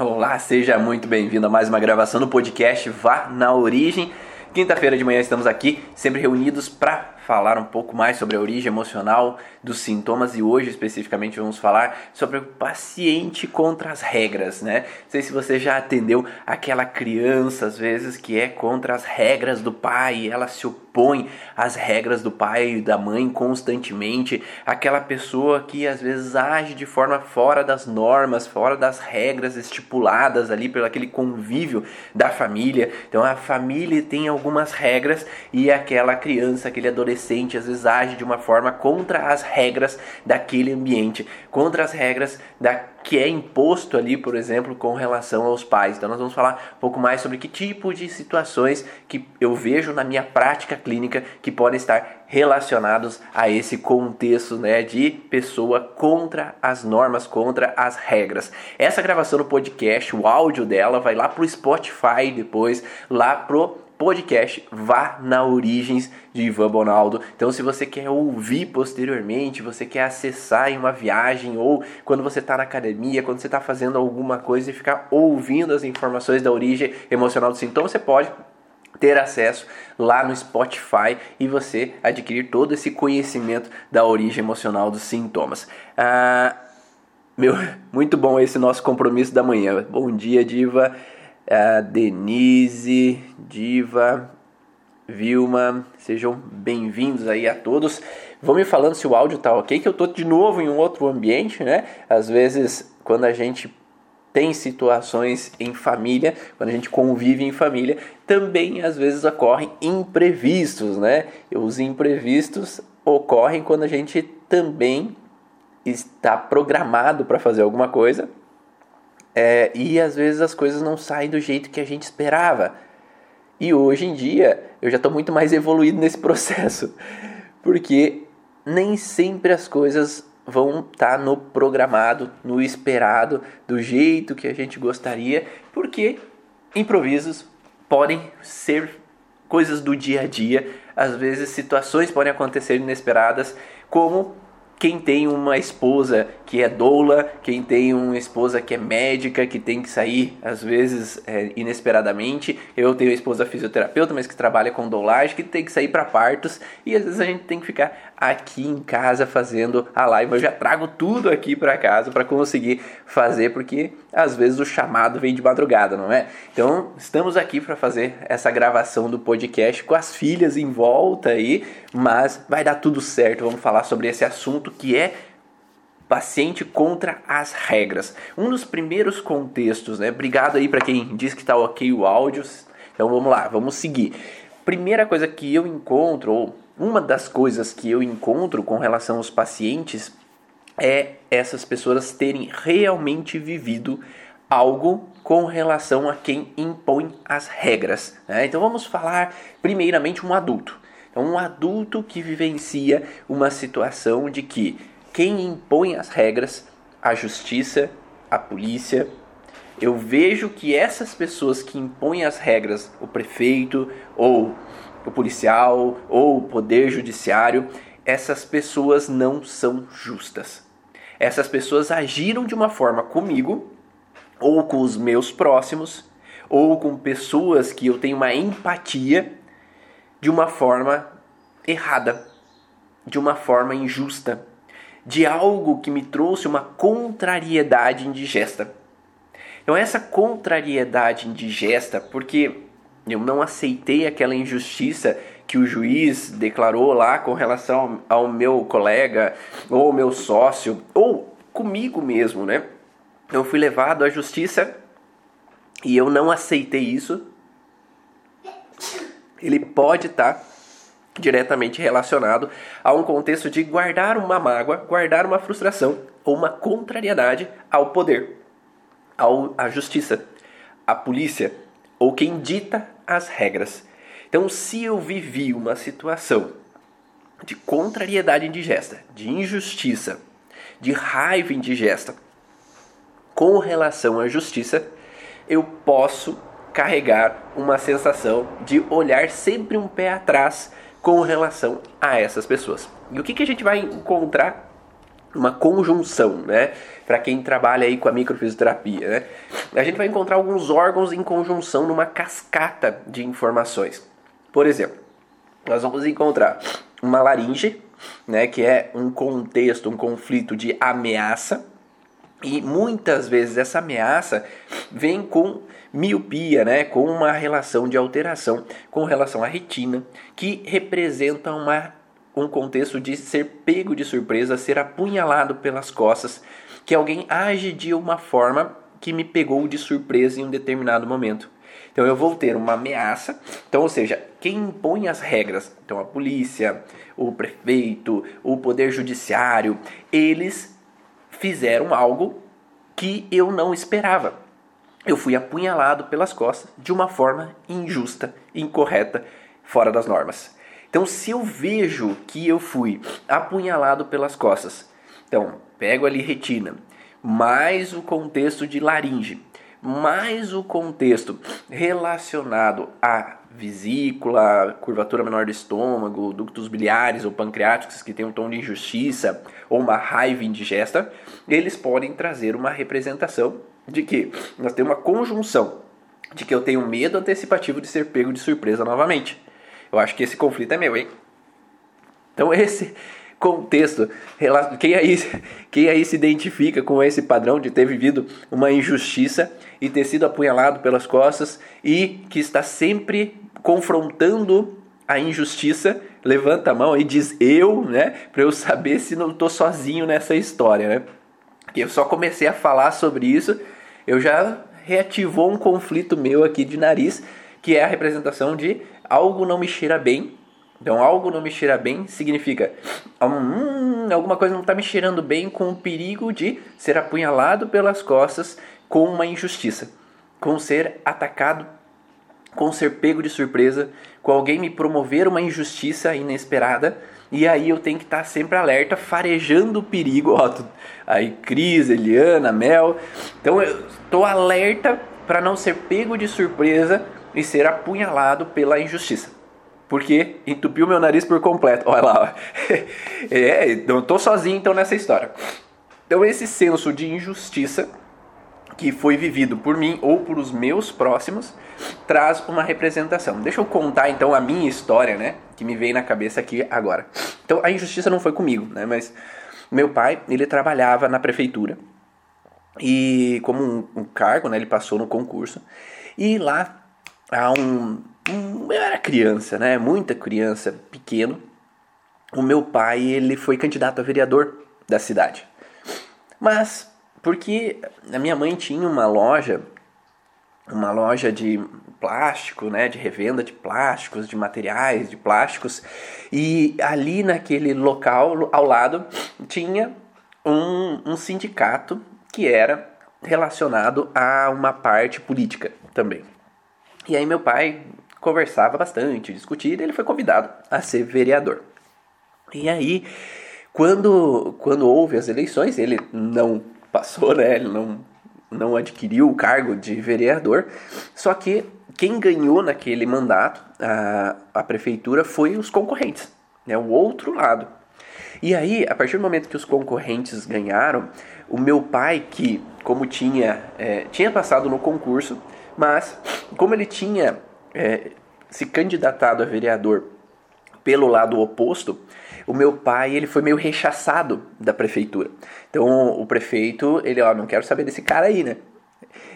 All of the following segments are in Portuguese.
Olá, seja muito bem-vindo a mais uma gravação do podcast Vá na Origem. Quinta-feira de manhã estamos aqui, sempre reunidos para falar um pouco mais sobre a origem emocional dos sintomas e hoje especificamente vamos falar sobre o paciente contra as regras, né? Não sei se você já atendeu aquela criança às vezes que é contra as regras do pai, ela se opõe às regras do pai e da mãe constantemente, aquela pessoa que às vezes age de forma fora das normas, fora das regras estipuladas ali pelo aquele convívio da família. Então a família tem algumas regras e aquela criança, aquele adolescente adolescente às vezes age de uma forma contra as regras daquele ambiente, contra as regras da que é imposto ali, por exemplo, com relação aos pais. Então nós vamos falar um pouco mais sobre que tipo de situações que eu vejo na minha prática clínica que podem estar relacionados a esse contexto, né, de pessoa contra as normas, contra as regras. Essa gravação do podcast, o áudio dela vai lá pro Spotify depois, lá pro podcast Vá na Origens de Ivan Bonaldo. Então, se você quer ouvir posteriormente, você quer acessar em uma viagem ou quando você está na academia, quando você está fazendo alguma coisa e ficar ouvindo as informações da origem emocional do sintoma, você pode ter acesso lá no Spotify e você adquirir todo esse conhecimento da origem emocional dos sintomas. Ah, meu, muito bom esse nosso compromisso da manhã. Bom dia, Diva a Denise, Diva, Vilma, sejam bem-vindos aí a todos. Vão me falando se o áudio tá ok, que eu tô de novo em um outro ambiente, né? Às vezes, quando a gente tem situações em família, quando a gente convive em família, também às vezes ocorrem imprevistos, né? Os imprevistos ocorrem quando a gente também está programado para fazer alguma coisa é, e às vezes as coisas não saem do jeito que a gente esperava. E hoje em dia eu já estou muito mais evoluído nesse processo, porque nem sempre as coisas vão estar tá no programado, no esperado, do jeito que a gente gostaria, porque improvisos podem ser coisas do dia a dia, às vezes situações podem acontecer inesperadas, como quem tem uma esposa que é doula, quem tem uma esposa que é médica, que tem que sair às vezes é, inesperadamente. Eu tenho uma esposa fisioterapeuta, mas que trabalha com doulagem, que tem que sair para partos e às vezes a gente tem que ficar aqui em casa fazendo a live. Eu já trago tudo aqui para casa para conseguir fazer, porque às vezes o chamado vem de madrugada, não é? Então, estamos aqui para fazer essa gravação do podcast com as filhas em volta aí, mas vai dar tudo certo. Vamos falar sobre esse assunto que é paciente contra as regras. Um dos primeiros contextos, né? Obrigado aí para quem diz que está ok o áudio. Então vamos lá, vamos seguir. Primeira coisa que eu encontro, ou uma das coisas que eu encontro com relação aos pacientes é essas pessoas terem realmente vivido algo com relação a quem impõe as regras. Né? Então vamos falar primeiramente um adulto. Então um adulto que vivencia uma situação de que quem impõe as regras, a justiça, a polícia, eu vejo que essas pessoas que impõem as regras, o prefeito ou o policial ou o poder judiciário, essas pessoas não são justas. Essas pessoas agiram de uma forma comigo, ou com os meus próximos, ou com pessoas que eu tenho uma empatia, de uma forma errada, de uma forma injusta, de algo que me trouxe uma contrariedade indigesta. Então, essa contrariedade indigesta, porque eu não aceitei aquela injustiça que o juiz declarou lá com relação ao meu colega ou ao meu sócio ou comigo mesmo, né? Eu fui levado à justiça e eu não aceitei isso. Ele pode estar diretamente relacionado a um contexto de guardar uma mágoa, guardar uma frustração ou uma contrariedade ao poder, ao, à justiça, à polícia, ou quem dita as regras. Então, se eu vivi uma situação de contrariedade indigesta, de injustiça, de raiva indigesta com relação à justiça, eu posso carregar uma sensação de olhar sempre um pé atrás com relação a essas pessoas. E o que, que a gente vai encontrar uma conjunção, né? Para quem trabalha aí com a microfisioterapia, né? A gente vai encontrar alguns órgãos em conjunção numa cascata de informações. Por exemplo, nós vamos encontrar uma laringe, né, que é um contexto, um conflito de ameaça, e muitas vezes essa ameaça vem com miopia, né, com uma relação de alteração com relação à retina, que representa uma, um contexto de ser pego de surpresa, ser apunhalado pelas costas, que alguém age de uma forma que me pegou de surpresa em um determinado momento. Então eu vou ter uma ameaça. Então, ou seja, quem impõe as regras, então a polícia, o prefeito, o poder judiciário, eles fizeram algo que eu não esperava. Eu fui apunhalado pelas costas de uma forma injusta, incorreta, fora das normas. Então, se eu vejo que eu fui apunhalado pelas costas, então pego ali retina, mais o contexto de laringe, mais o contexto relacionado à vesícula, curvatura menor do estômago, ductos biliares ou pancreáticos que tem um tom de injustiça ou uma raiva indigesta, eles podem trazer uma representação de que nós temos uma conjunção de que eu tenho medo antecipativo de ser pego de surpresa novamente. Eu acho que esse conflito é meu, hein? Então esse contexto, quem aí, quem aí se identifica com esse padrão de ter vivido uma injustiça e ter sido apunhalado pelas costas e que está sempre confrontando a injustiça, levanta a mão e diz eu, né, para eu saber se não estou sozinho nessa história, né? Eu só comecei a falar sobre isso, eu já reativou um conflito meu aqui de nariz, que é a representação de algo não me cheira bem então, algo não me cheira bem significa hum, alguma coisa não está me cheirando bem com o perigo de ser apunhalado pelas costas com uma injustiça, com ser atacado, com ser pego de surpresa, com alguém me promover uma injustiça inesperada. E aí eu tenho que estar tá sempre alerta, farejando o perigo. Ó, aí Cris, Eliana, Mel. Então eu estou alerta para não ser pego de surpresa e ser apunhalado pela injustiça porque entupiu meu nariz por completo. Olha lá, é, não estou sozinho então nessa história. Então esse senso de injustiça que foi vivido por mim ou por os meus próximos traz uma representação. Deixa eu contar então a minha história, né, que me veio na cabeça aqui agora. Então a injustiça não foi comigo, né, mas meu pai ele trabalhava na prefeitura e como um, um cargo, né, ele passou no concurso e lá há um eu era criança, né? Muita criança, pequeno. O meu pai, ele foi candidato a vereador da cidade. Mas porque a minha mãe tinha uma loja, uma loja de plástico, né, de revenda de plásticos, de materiais de plásticos, e ali naquele local ao lado tinha um, um sindicato que era relacionado a uma parte política também. E aí meu pai conversava bastante, discutia, e ele foi convidado a ser vereador. E aí, quando, quando houve as eleições, ele não passou, né? Ele não, não adquiriu o cargo de vereador, só que quem ganhou naquele mandato a, a prefeitura foi os concorrentes, né? o outro lado. E aí, a partir do momento que os concorrentes ganharam, o meu pai, que como tinha, é, tinha passado no concurso, mas como ele tinha é, se candidatado a vereador pelo lado oposto, o meu pai ele foi meio rechaçado da prefeitura. Então o prefeito, ele, ó, não quero saber desse cara aí, né?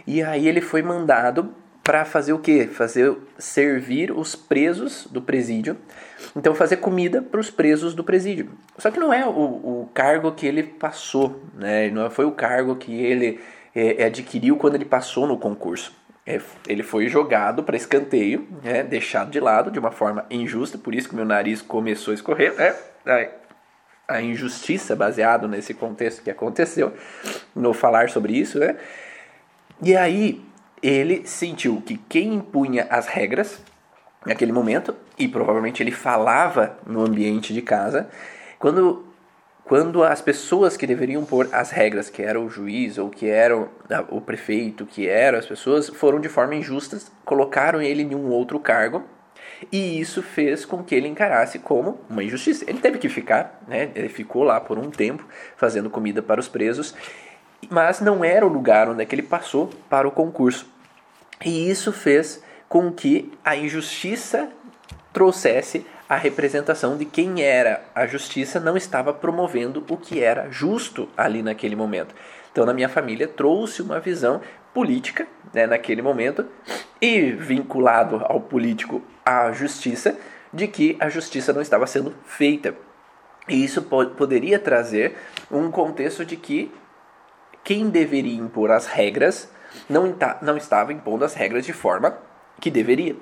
E aí ele foi mandado para fazer o quê? Fazer servir os presos do presídio. Então fazer comida para os presos do presídio. Só que não é o, o, cargo que ele passou, né? Não foi o cargo que ele é, adquiriu quando ele passou no concurso. É, ele foi jogado para escanteio, né, deixado de lado de uma forma injusta, por isso que meu nariz começou a escorrer. É, a injustiça baseado nesse contexto que aconteceu, no falar sobre isso, né? E aí ele sentiu que quem impunha as regras naquele momento, e provavelmente ele falava no ambiente de casa, quando quando as pessoas que deveriam pôr as regras, que era o juiz ou que era o prefeito, que eram as pessoas, foram de forma injusta, colocaram ele em um outro cargo E isso fez com que ele encarasse como uma injustiça. Ele teve que ficar, né? Ele ficou lá por um tempo fazendo comida para os presos, mas não era o lugar onde é ele passou para o concurso. E isso fez com que a injustiça trouxesse a representação de quem era a justiça não estava promovendo o que era justo ali naquele momento. Então, na minha família, trouxe uma visão política né, naquele momento e vinculado ao político a justiça, de que a justiça não estava sendo feita. E isso po poderia trazer um contexto de que quem deveria impor as regras não, não estava impondo as regras de forma que deveria.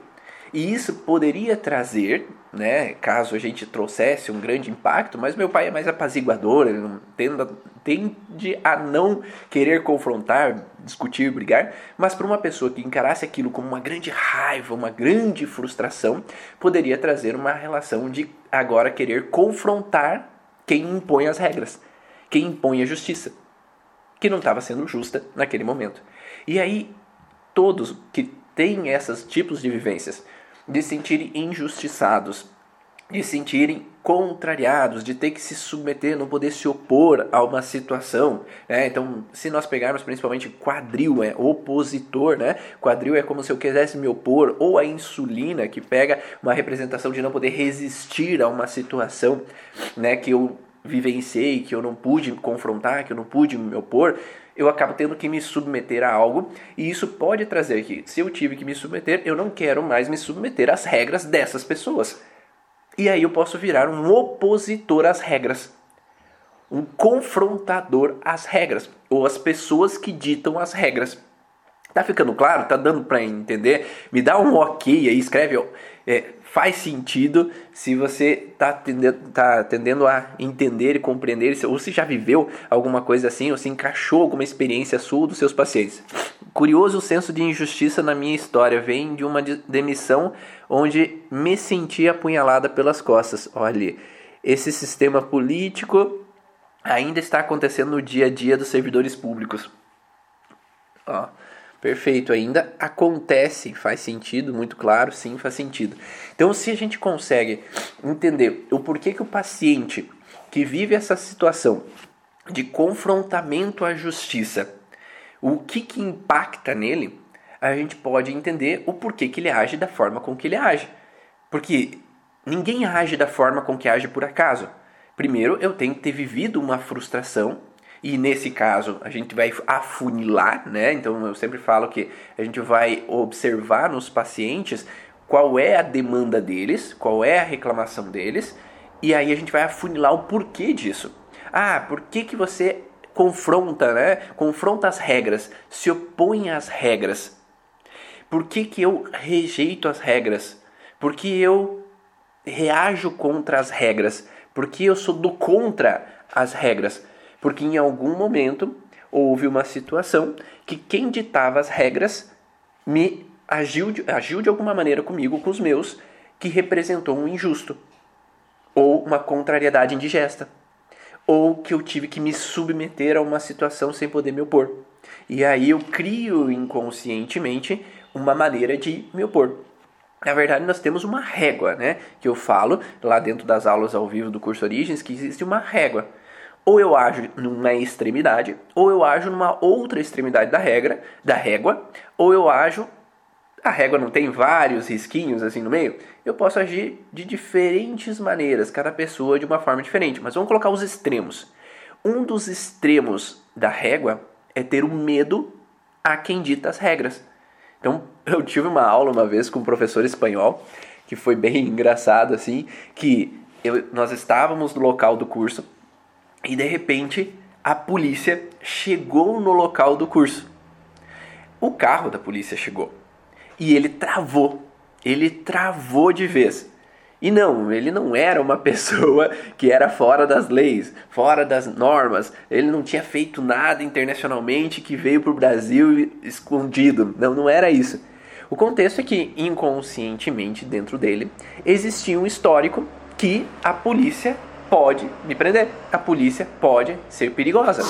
E isso poderia trazer, né, caso a gente trouxesse um grande impacto, mas meu pai é mais apaziguador, ele não tende, tende a não querer confrontar, discutir, brigar, mas para uma pessoa que encarasse aquilo como uma grande raiva, uma grande frustração, poderia trazer uma relação de agora querer confrontar quem impõe as regras, quem impõe a justiça, que não estava sendo justa naquele momento. E aí, todos que têm esses tipos de vivências, de sentirem injustiçados, de sentirem contrariados, de ter que se submeter, não poder se opor a uma situação. Né? Então, se nós pegarmos principalmente quadril, é opositor, né? Quadril é como se eu quisesse me opor, ou a insulina, que pega uma representação de não poder resistir a uma situação né, que eu vivenciei, que eu não pude confrontar, que eu não pude me opor eu acabo tendo que me submeter a algo, e isso pode trazer que, se eu tive que me submeter, eu não quero mais me submeter às regras dessas pessoas. E aí eu posso virar um opositor às regras, um confrontador às regras, ou às pessoas que ditam as regras. Tá ficando claro? Tá dando para entender? Me dá um ok aí, escreve. É, faz sentido se você está tendendo, tá tendendo a entender e compreender, ou se já viveu alguma coisa assim, ou se encaixou alguma experiência sua dos seus pacientes. Curioso o senso de injustiça na minha história vem de uma demissão onde me senti apunhalada pelas costas. Olha, esse sistema político ainda está acontecendo no dia a dia dos servidores públicos. Ó. Perfeito, ainda acontece, faz sentido, muito claro, sim, faz sentido. Então, se a gente consegue entender o porquê que o paciente que vive essa situação de confrontamento à justiça, o que que impacta nele, a gente pode entender o porquê que ele age da forma com que ele age. Porque ninguém age da forma com que age por acaso. Primeiro, eu tenho que ter vivido uma frustração e nesse caso, a gente vai afunilar, né? Então eu sempre falo que a gente vai observar nos pacientes qual é a demanda deles, qual é a reclamação deles, e aí a gente vai afunilar o porquê disso. Ah, por que, que você confronta, né? Confronta as regras, se opõe às regras. Por que, que eu rejeito as regras? Por que eu reajo contra as regras? Por que eu sou do contra as regras? Porque em algum momento houve uma situação que quem ditava as regras me agiu de, agiu de alguma maneira comigo, com os meus, que representou um injusto, ou uma contrariedade indigesta, ou que eu tive que me submeter a uma situação sem poder me opor. E aí eu crio inconscientemente uma maneira de me opor. Na verdade, nós temos uma régua, né? Que eu falo lá dentro das aulas ao vivo do curso Origens, que existe uma régua ou eu ajo numa extremidade, ou eu ajo numa outra extremidade da regra, da régua, ou eu ajo a régua não tem vários risquinhos assim no meio, eu posso agir de diferentes maneiras, cada pessoa de uma forma diferente, mas vamos colocar os extremos. Um dos extremos da régua é ter o medo a quem dita as regras. Então, eu tive uma aula uma vez com um professor espanhol, que foi bem engraçado assim, que eu, nós estávamos no local do curso e de repente a polícia chegou no local do curso. O carro da polícia chegou e ele travou. Ele travou de vez. E não, ele não era uma pessoa que era fora das leis, fora das normas. Ele não tinha feito nada internacionalmente que veio para o Brasil escondido. Não, não era isso. O contexto é que inconscientemente dentro dele existia um histórico que a polícia pode me prender. A polícia pode ser perigosa.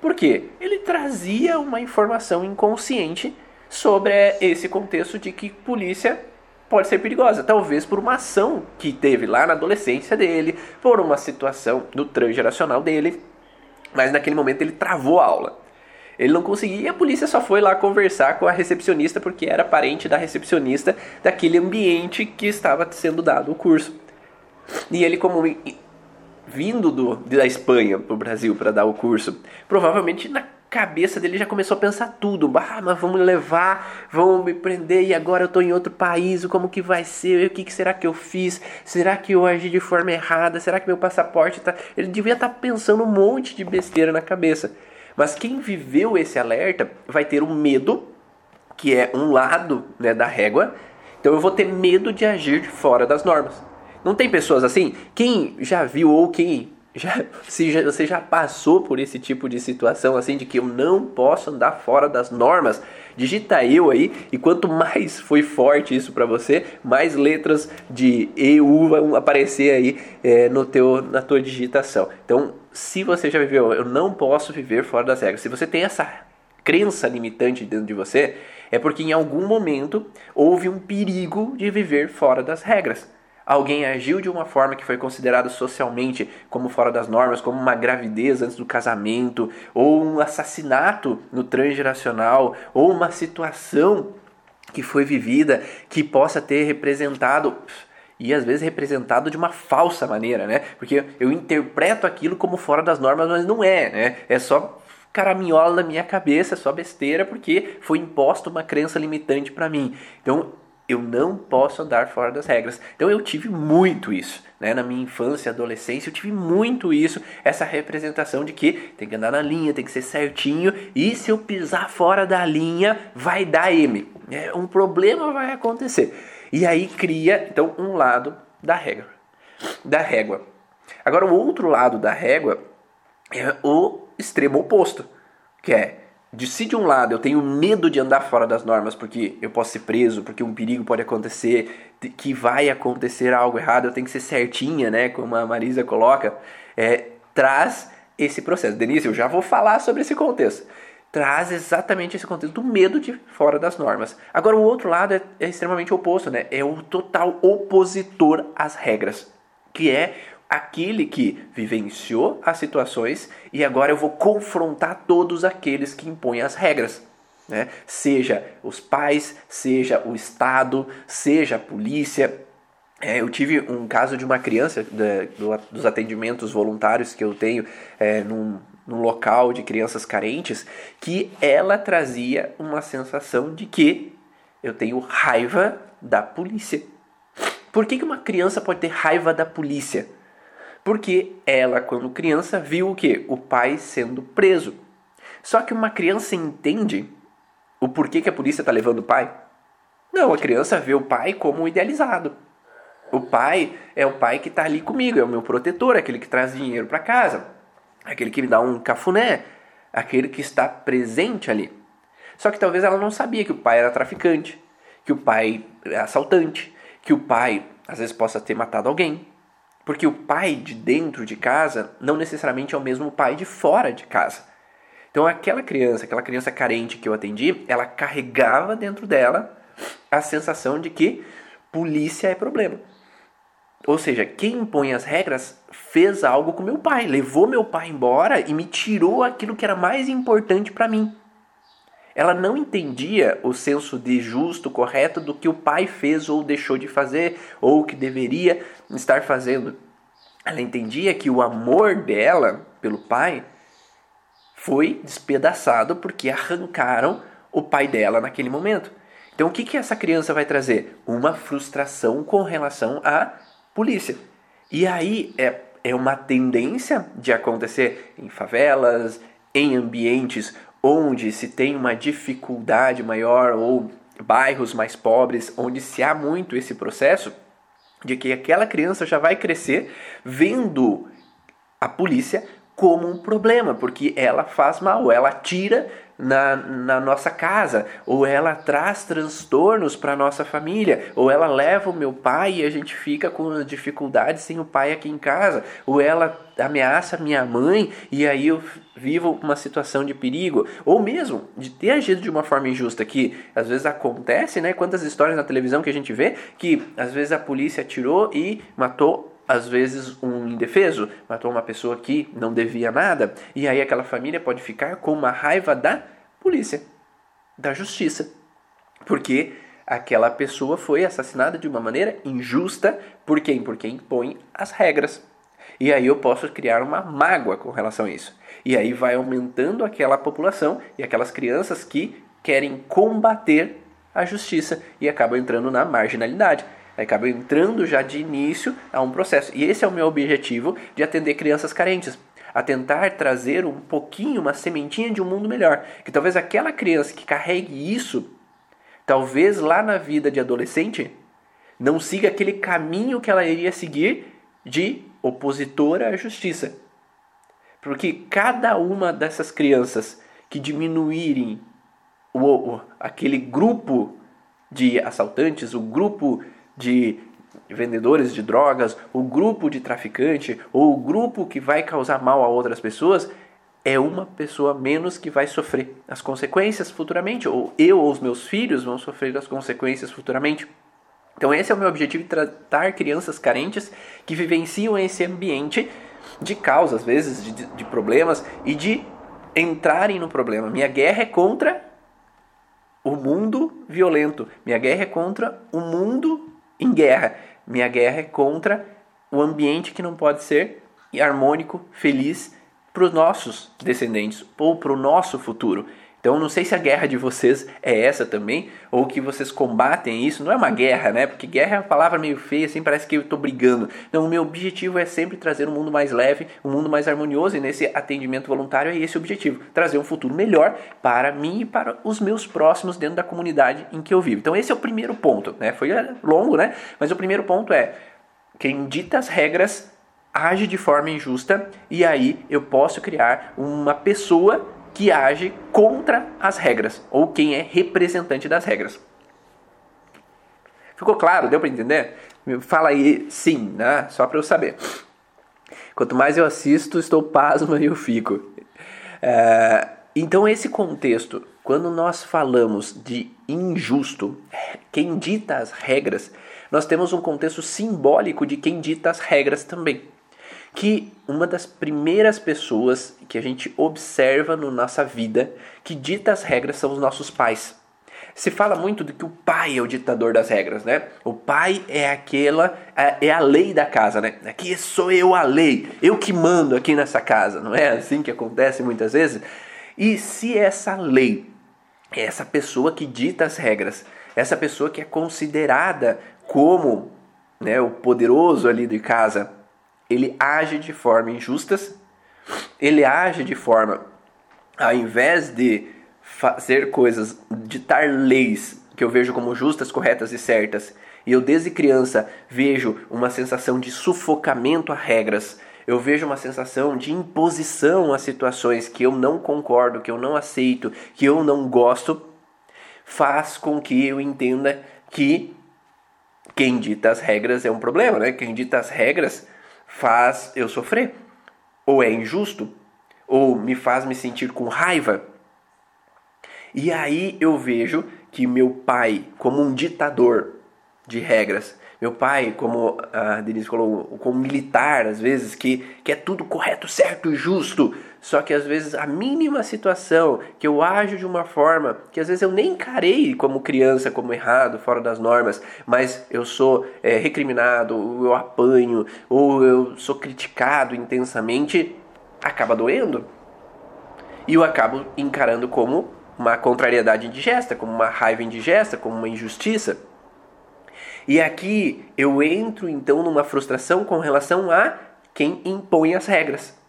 Por quê? Ele trazia uma informação inconsciente sobre esse contexto de que polícia pode ser perigosa, talvez por uma ação que teve lá na adolescência dele, por uma situação do transgeracional dele, mas naquele momento ele travou a aula. Ele não conseguia e a polícia só foi lá conversar com a recepcionista porque era parente da recepcionista daquele ambiente que estava sendo dado o curso. E ele, como vindo do, da Espanha para o Brasil para dar o curso, provavelmente na cabeça dele já começou a pensar tudo. Ah, mas vamos levar, vamos me prender e agora eu estou em outro país, como que vai ser? O que, que, será que eu fiz? Será que eu agi de forma errada? Será que meu passaporte tá... Ele devia estar tá pensando um monte de besteira na cabeça. Mas quem viveu esse alerta vai ter o um medo, que é um lado né, da régua. Então eu vou ter medo de agir fora das normas. Não tem pessoas assim? Quem já viu ou quem já, se já, você já passou por esse tipo de situação assim de que eu não posso andar fora das normas, digita eu aí e quanto mais foi forte isso para você, mais letras de EU vão aparecer aí é, no teu na tua digitação. Então, se você já viveu, eu não posso viver fora das regras. Se você tem essa crença limitante dentro de você, é porque em algum momento houve um perigo de viver fora das regras alguém agiu de uma forma que foi considerada socialmente como fora das normas, como uma gravidez antes do casamento, ou um assassinato no transgeracional, ou uma situação que foi vivida que possa ter representado e às vezes representado de uma falsa maneira, né? Porque eu interpreto aquilo como fora das normas, mas não é, né? É só caraminhola na minha cabeça, é só besteira, porque foi imposta uma crença limitante para mim. Então eu não posso andar fora das regras. Então eu tive muito isso, né? Na minha infância, adolescência, eu tive muito isso, essa representação de que tem que andar na linha, tem que ser certinho, e se eu pisar fora da linha, vai dar M. É, um problema vai acontecer. E aí cria, então, um lado da regra, da régua. Agora o outro lado da régua é o extremo oposto, que é de se de um lado eu tenho medo de andar fora das normas porque eu posso ser preso, porque um perigo pode acontecer, que vai acontecer algo errado, eu tenho que ser certinha, né, como a Marisa coloca, é, traz esse processo. Denise, eu já vou falar sobre esse contexto. Traz exatamente esse contexto do medo de fora das normas. Agora, o outro lado é, é extremamente oposto, né? É o total opositor às regras, que é aquele que vivenciou as situações e agora eu vou confrontar todos aqueles que impõem as regras. Né? Seja os pais, seja o Estado, seja a polícia. É, eu tive um caso de uma criança, do, dos atendimentos voluntários que eu tenho é, num, num local de crianças carentes, que ela trazia uma sensação de que eu tenho raiva da polícia. Por que, que uma criança pode ter raiva da polícia? Porque ela, quando criança, viu o que? O pai sendo preso. Só que uma criança entende o porquê que a polícia está levando o pai? Não, a criança vê o pai como idealizado. O pai é o pai que está ali comigo, é o meu protetor, aquele que traz dinheiro para casa, aquele que me dá um cafuné, aquele que está presente ali. Só que talvez ela não sabia que o pai era traficante, que o pai é assaltante, que o pai às vezes possa ter matado alguém, porque o pai de dentro de casa não necessariamente é o mesmo pai de fora de casa. Então aquela criança, aquela criança carente que eu atendi, ela carregava dentro dela a sensação de que polícia é problema. Ou seja, quem impõe as regras fez algo com meu pai, levou meu pai embora e me tirou aquilo que era mais importante para mim. Ela não entendia o senso de justo, correto do que o pai fez ou deixou de fazer, ou que deveria estar fazendo. Ela entendia que o amor dela pelo pai foi despedaçado porque arrancaram o pai dela naquele momento. Então o que, que essa criança vai trazer? Uma frustração com relação à polícia. E aí é, é uma tendência de acontecer em favelas, em ambientes onde se tem uma dificuldade maior ou bairros mais pobres, onde se há muito esse processo de que aquela criança já vai crescer vendo a polícia como um problema, porque ela faz mal, ela tira na, na nossa casa, ou ela traz transtornos para nossa família, ou ela leva o meu pai e a gente fica com dificuldades sem o pai aqui em casa, ou ela ameaça minha mãe e aí eu vivo uma situação de perigo, ou mesmo de ter agido de uma forma injusta, que às vezes acontece, né? Quantas histórias na televisão que a gente vê que às vezes a polícia atirou e matou às vezes um indefeso, matou uma pessoa que não devia nada, e aí aquela família pode ficar com uma raiva da polícia, da justiça, porque aquela pessoa foi assassinada de uma maneira injusta por quem? Por quem impõe as regras. E aí eu posso criar uma mágoa com relação a isso. E aí vai aumentando aquela população e aquelas crianças que querem combater a justiça e acabam entrando na marginalidade acaba entrando já de início a um processo. E esse é o meu objetivo de atender crianças carentes. A tentar trazer um pouquinho, uma sementinha de um mundo melhor. Que talvez aquela criança que carregue isso, talvez lá na vida de adolescente, não siga aquele caminho que ela iria seguir de opositora à justiça. Porque cada uma dessas crianças que diminuírem o, o, aquele grupo de assaltantes, o grupo de vendedores de drogas, o grupo de traficante ou o grupo que vai causar mal a outras pessoas, é uma pessoa menos que vai sofrer as consequências futuramente, ou eu ou os meus filhos vão sofrer as consequências futuramente. Então, esse é o meu objetivo: tratar crianças carentes que vivenciam esse ambiente de causa, às vezes, de, de problemas e de entrarem no problema. Minha guerra é contra o mundo violento, minha guerra é contra o mundo em guerra. Minha guerra é contra o ambiente que não pode ser harmônico, feliz para os nossos descendentes ou para o nosso futuro. Então, não sei se a guerra de vocês é essa também, ou que vocês combatem isso. Não é uma guerra, né? Porque guerra é uma palavra meio feia, assim, parece que eu estou brigando. Não, o meu objetivo é sempre trazer um mundo mais leve, um mundo mais harmonioso, e nesse atendimento voluntário é esse o objetivo: trazer um futuro melhor para mim e para os meus próximos dentro da comunidade em que eu vivo. Então, esse é o primeiro ponto, né? Foi longo, né? Mas o primeiro ponto é: quem dita as regras age de forma injusta, e aí eu posso criar uma pessoa que age contra as regras, ou quem é representante das regras. Ficou claro? Deu para entender? Fala aí sim, né? Só para eu saber. Quanto mais eu assisto, estou pasmo e eu fico. É, então, esse contexto, quando nós falamos de injusto, quem dita as regras, nós temos um contexto simbólico de quem dita as regras também que uma das primeiras pessoas que a gente observa na nossa vida que dita as regras são os nossos pais. Se fala muito de que o pai é o ditador das regras, né? O pai é aquela, é, é a lei da casa, né? Aqui sou eu a lei, eu que mando aqui nessa casa, não é assim que acontece muitas vezes? E se essa lei essa pessoa que dita as regras, essa pessoa que é considerada como né, o poderoso ali de casa, ele age de forma injusta, ele age de forma, ao invés de fazer coisas, ditar leis que eu vejo como justas, corretas e certas, e eu desde criança vejo uma sensação de sufocamento a regras, eu vejo uma sensação de imposição a situações que eu não concordo, que eu não aceito, que eu não gosto, faz com que eu entenda que quem dita as regras é um problema, né? Quem dita as regras faz eu sofrer, ou é injusto, ou me faz me sentir com raiva. E aí eu vejo que meu pai, como um ditador de regras, meu pai, como a Denise falou, como militar, às vezes, que, que é tudo correto, certo, justo. Só que às vezes a mínima situação que eu ajo de uma forma que às vezes eu nem encarei como criança, como errado, fora das normas, mas eu sou é, recriminado, ou eu apanho, ou eu sou criticado intensamente, acaba doendo. E eu acabo encarando como uma contrariedade indigesta, como uma raiva indigesta, como uma injustiça. E aqui eu entro então numa frustração com relação a quem impõe as regras,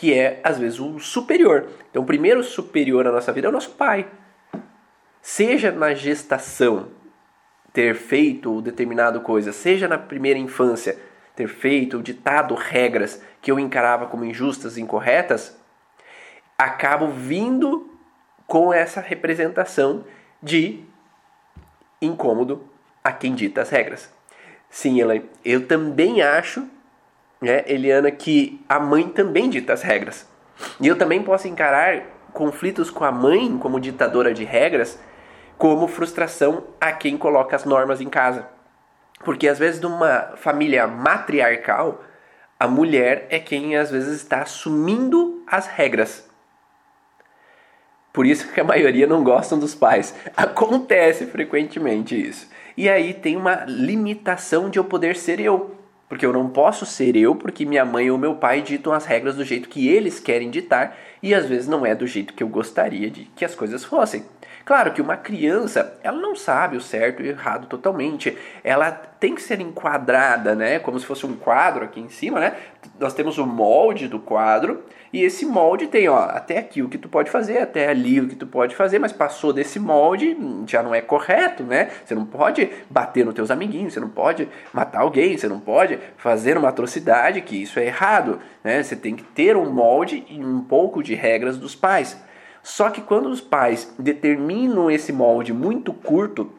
que é às vezes o superior. Então, o primeiro superior na nossa vida é o nosso pai. Seja na gestação ter feito determinado coisa, seja na primeira infância ter feito ou ditado regras que eu encarava como injustas e incorretas, acabo vindo com essa representação de incômodo a quem dita as regras. Sim, Elaine, eu também acho, né, Eliana, que a mãe também dita as regras. E eu também posso encarar conflitos com a mãe como ditadora de regras como frustração a quem coloca as normas em casa. Porque às vezes numa família matriarcal, a mulher é quem às vezes está assumindo as regras. Por isso que a maioria não gostam dos pais. Acontece frequentemente isso. E aí tem uma limitação de eu poder ser eu. Porque eu não posso ser eu porque minha mãe ou meu pai ditam as regras do jeito que eles querem ditar e às vezes não é do jeito que eu gostaria de que as coisas fossem. Claro que uma criança, ela não sabe o certo e o errado totalmente. Ela tem que ser enquadrada, né? Como se fosse um quadro aqui em cima, né? Nós temos o molde do quadro e esse molde tem, ó, até aqui o que tu pode fazer, até ali o que tu pode fazer, mas passou desse molde, já não é correto, né? Você não pode bater nos teus amiguinhos, você não pode matar alguém, você não pode fazer uma atrocidade, que isso é errado, né? Você tem que ter um molde e um pouco de regras dos pais. Só que quando os pais determinam esse molde muito curto,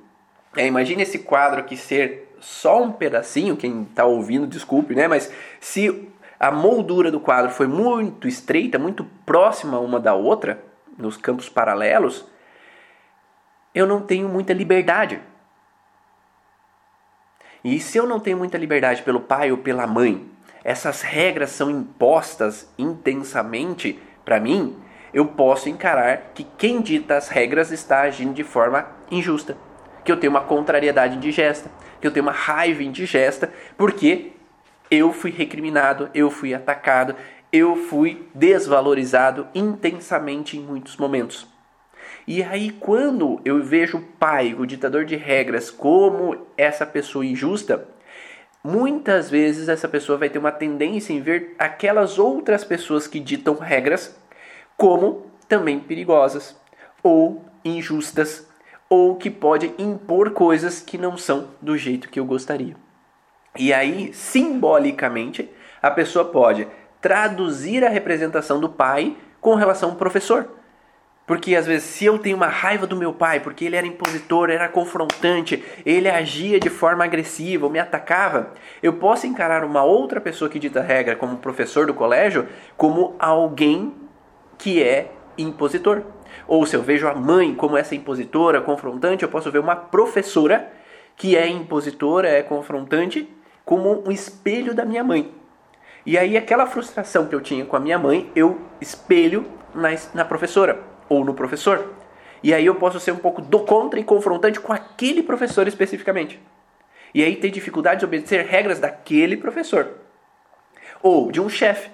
é, imagine esse quadro aqui ser só um pedacinho, quem está ouvindo, desculpe, né? Mas se a moldura do quadro foi muito estreita, muito próxima uma da outra, nos campos paralelos, eu não tenho muita liberdade. E se eu não tenho muita liberdade pelo pai ou pela mãe, essas regras são impostas intensamente para mim, eu posso encarar que quem dita as regras está agindo de forma injusta, que eu tenho uma contrariedade indigesta, que eu tenho uma raiva indigesta, porque eu fui recriminado, eu fui atacado, eu fui desvalorizado intensamente em muitos momentos. E aí, quando eu vejo o pai, o ditador de regras, como essa pessoa injusta, muitas vezes essa pessoa vai ter uma tendência em ver aquelas outras pessoas que ditam regras como também perigosas ou injustas ou que pode impor coisas que não são do jeito que eu gostaria. E aí, simbolicamente, a pessoa pode traduzir a representação do pai com relação ao professor. Porque às vezes, se eu tenho uma raiva do meu pai, porque ele era impositor, era confrontante, ele agia de forma agressiva, ou me atacava, eu posso encarar uma outra pessoa que dita regra, como professor do colégio, como alguém que é impositor. Ou se eu vejo a mãe como essa impositora, confrontante, eu posso ver uma professora que é impositora, é confrontante, como um espelho da minha mãe. E aí aquela frustração que eu tinha com a minha mãe, eu espelho na, na professora ou no professor. E aí eu posso ser um pouco do contra e confrontante com aquele professor especificamente. E aí ter dificuldade de obedecer regras daquele professor. Ou de um chefe.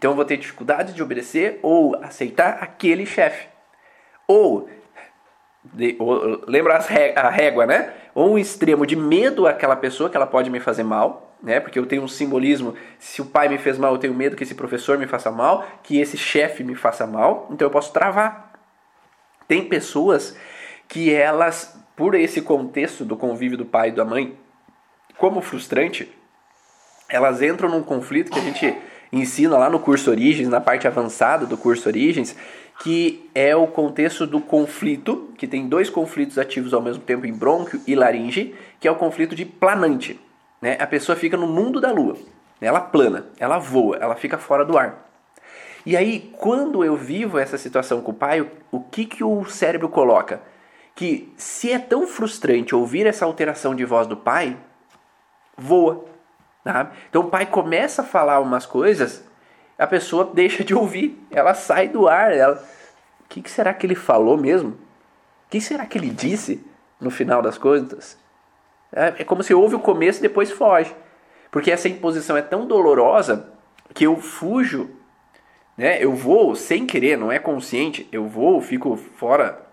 Então eu vou ter dificuldade de obedecer ou aceitar aquele chefe. Ou, ou lembra a régua, né? Ou um extremo de medo àquela pessoa que ela pode me fazer mal, né? Porque eu tenho um simbolismo, se o pai me fez mal, eu tenho medo que esse professor me faça mal, que esse chefe me faça mal, então eu posso travar. Tem pessoas que elas, por esse contexto do convívio do pai e da mãe, como frustrante, elas entram num conflito que a gente ensina lá no curso Origens, na parte avançada do curso Origens, que é o contexto do conflito, que tem dois conflitos ativos ao mesmo tempo em brônquio e laringe, que é o conflito de planante. Né? A pessoa fica no mundo da lua, né? ela plana, ela voa, ela fica fora do ar. E aí, quando eu vivo essa situação com o pai, o que, que o cérebro coloca? Que se é tão frustrante ouvir essa alteração de voz do pai, voa. Tá? Então o pai começa a falar umas coisas, a pessoa deixa de ouvir, ela sai do ar. Ela, o que, será que ele falou mesmo? O que será que ele disse no final das coisas? É, é como se ouve o começo e depois foge. Porque essa imposição é tão dolorosa que eu fujo, né? Eu vou sem querer, não é consciente. Eu vou, fico fora.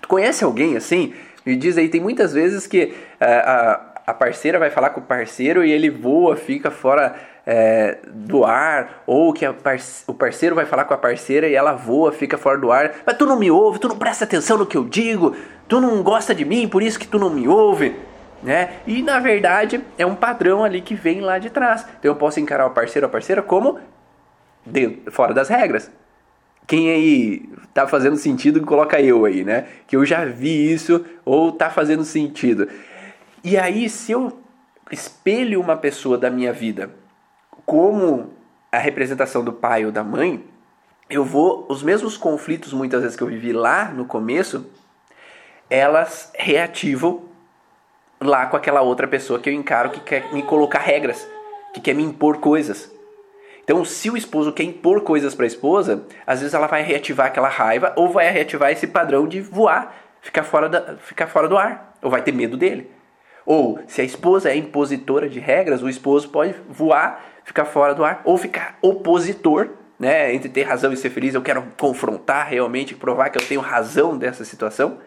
Tu conhece alguém assim? Me diz aí, tem muitas vezes que uh, a, a parceira vai falar com o parceiro e ele voa, fica fora é, do ar, ou que o parceiro vai falar com a parceira e ela voa, fica fora do ar. Mas tu não me ouve, tu não presta atenção no que eu digo, tu não gosta de mim, por isso que tu não me ouve. né? E na verdade é um padrão ali que vem lá de trás. Então eu posso encarar o parceiro ou a parceira como fora das regras. Quem aí tá fazendo sentido, coloca eu aí, né? Que eu já vi isso ou tá fazendo sentido. E aí, se eu espelho uma pessoa da minha vida como a representação do pai ou da mãe, eu vou os mesmos conflitos muitas vezes que eu vivi lá no começo, elas reativam lá com aquela outra pessoa que eu encaro que quer me colocar regras, que quer me impor coisas. Então, se o esposo quer impor coisas para a esposa, às vezes ela vai reativar aquela raiva ou vai reativar esse padrão de voar, ficar fora, da, ficar fora do ar, ou vai ter medo dele. Ou, se a esposa é impositora de regras, o esposo pode voar, ficar fora do ar, ou ficar opositor, né? Entre ter razão e ser feliz, eu quero confrontar realmente, provar que eu tenho razão dessa situação.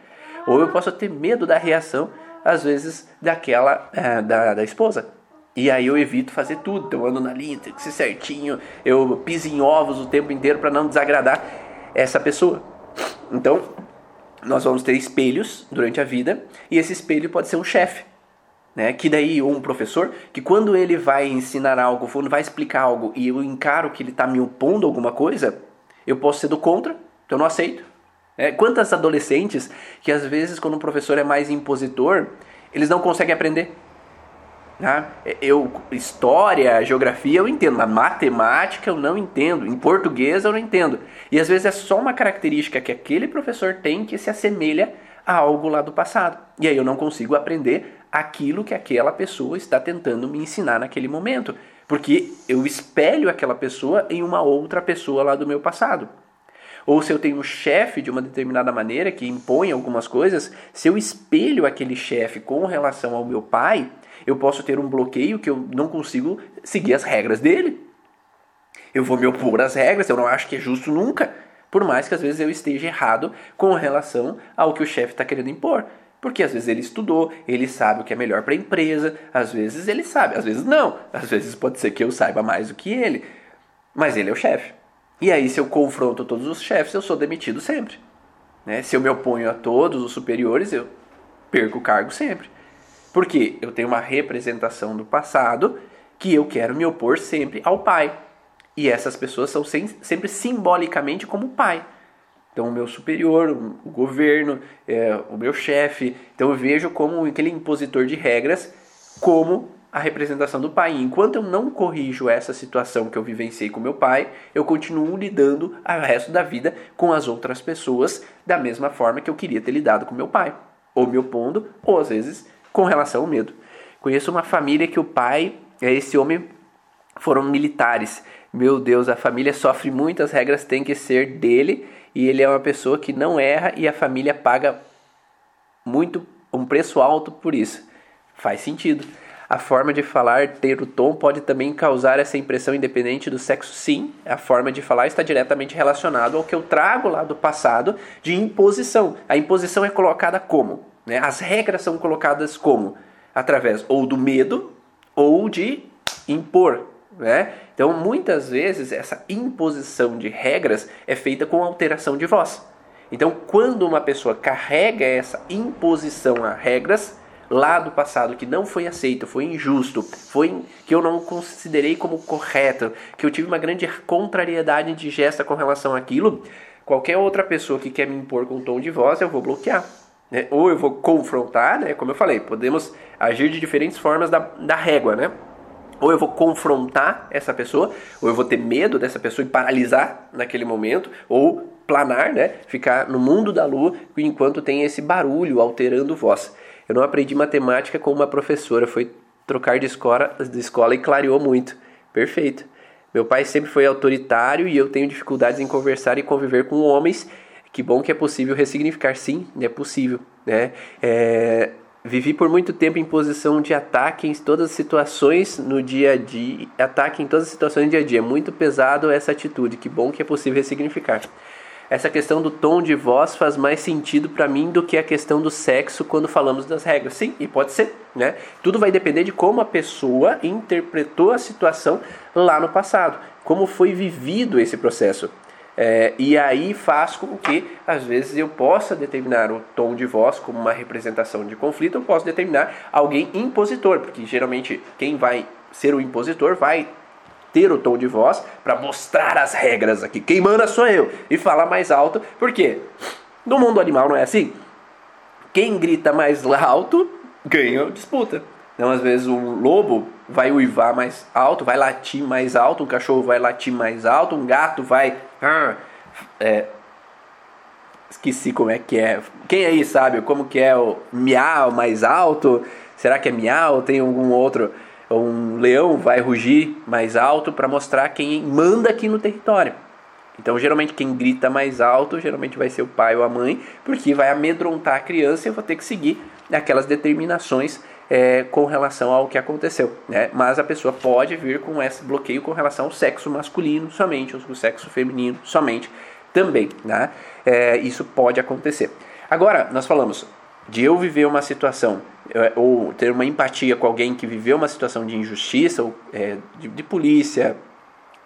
Ou eu posso ter medo da reação, às vezes, daquela, é, da, da esposa. E aí eu evito fazer tudo. Então eu ando na linha, tem que ser certinho. Eu piso em ovos o tempo inteiro para não desagradar essa pessoa. Então, nós vamos ter espelhos durante a vida e esse espelho pode ser um chefe, né? Que daí ou um professor que quando ele vai ensinar algo, quando vai explicar algo e eu encaro que ele está me opondo alguma coisa, eu posso ser do contra, então eu não aceito. É, quantas adolescentes que às vezes quando o professor é mais impositor, eles não conseguem aprender Tá? Eu, história, geografia eu entendo, mas matemática eu não entendo, em português eu não entendo. E às vezes é só uma característica que aquele professor tem que se assemelha a algo lá do passado. E aí eu não consigo aprender aquilo que aquela pessoa está tentando me ensinar naquele momento. Porque eu espelho aquela pessoa em uma outra pessoa lá do meu passado. Ou se eu tenho um chefe de uma determinada maneira que impõe algumas coisas, se eu espelho aquele chefe com relação ao meu pai, eu posso ter um bloqueio que eu não consigo seguir as regras dele. Eu vou me opor às regras, eu não acho que é justo nunca, por mais que às vezes eu esteja errado com relação ao que o chefe está querendo impor. Porque às vezes ele estudou, ele sabe o que é melhor para a empresa, às vezes ele sabe, às vezes não. Às vezes pode ser que eu saiba mais do que ele, mas ele é o chefe. E aí, se eu confronto todos os chefes, eu sou demitido sempre. Né? Se eu me oponho a todos os superiores, eu perco o cargo sempre. Porque eu tenho uma representação do passado que eu quero me opor sempre ao pai. E essas pessoas são sempre simbolicamente como pai. Então, o meu superior, o governo, é, o meu chefe. Então, eu vejo como aquele impositor de regras como a representação do pai. Enquanto eu não corrijo essa situação que eu vivenciei com meu pai, eu continuo lidando o resto da vida com as outras pessoas da mesma forma que eu queria ter lidado com meu pai. Ou me opondo, ou às vezes com relação ao medo. Conheço uma família que o pai, é, esse homem, foram militares. Meu Deus, a família sofre muitas regras, tem que ser dele e ele é uma pessoa que não erra e a família paga muito um preço alto por isso. Faz sentido. A forma de falar, ter o tom, pode também causar essa impressão independente do sexo, sim. A forma de falar está diretamente relacionado ao que eu trago lá do passado de imposição. A imposição é colocada como? Né? As regras são colocadas como? Através ou do medo ou de impor. Né? Então, muitas vezes, essa imposição de regras é feita com alteração de voz. Então, quando uma pessoa carrega essa imposição a regras lá do passado que não foi aceito, foi injusto, foi que eu não considerei como correto, que eu tive uma grande contrariedade indigesta com relação àquilo, qualquer outra pessoa que quer me impor com tom de voz, eu vou bloquear. Né? Ou eu vou confrontar, né? como eu falei, podemos agir de diferentes formas da, da régua, né? Ou eu vou confrontar essa pessoa, ou eu vou ter medo dessa pessoa e paralisar naquele momento, ou planar, né? Ficar no mundo da lua enquanto tem esse barulho alterando voz. Eu não aprendi matemática com uma professora, foi trocar de escola, de escola e clareou muito. Perfeito. Meu pai sempre foi autoritário e eu tenho dificuldades em conversar e conviver com homens que bom que é possível ressignificar, sim, é possível. Né? É, vivi por muito tempo em posição de ataque em todas as situações no dia a dia, ataque em todas as situações do dia a dia. Muito pesado essa atitude, que bom que é possível ressignificar. Essa questão do tom de voz faz mais sentido para mim do que a questão do sexo quando falamos das regras. Sim, e pode ser, né? Tudo vai depender de como a pessoa interpretou a situação lá no passado, como foi vivido esse processo. É, e aí faz com que, às vezes, eu possa determinar o tom de voz como uma representação de conflito, eu posso determinar alguém impositor, porque geralmente quem vai ser o impositor vai ter o tom de voz para mostrar as regras aqui. Quem manda sou eu. E falar mais alto, por quê? No mundo animal não é assim. Quem grita mais alto ganha a disputa. Então, às vezes, um lobo vai uivar mais alto, vai latir mais alto, um cachorro vai latir mais alto, um gato vai. É, esqueci como é que é. Quem aí sabe como que é o miau mais alto? Será que é miau? Tem algum outro? Um leão vai rugir mais alto para mostrar quem manda aqui no território. Então, geralmente, quem grita mais alto, geralmente vai ser o pai ou a mãe, porque vai amedrontar a criança e eu vou ter que seguir aquelas determinações é, com relação ao que aconteceu. Né? Mas a pessoa pode vir com esse bloqueio com relação ao sexo masculino somente, ou ao sexo feminino somente também. Né? É, isso pode acontecer. Agora, nós falamos de eu viver uma situação é, ou ter uma empatia com alguém que viveu uma situação de injustiça, ou, é, de, de polícia,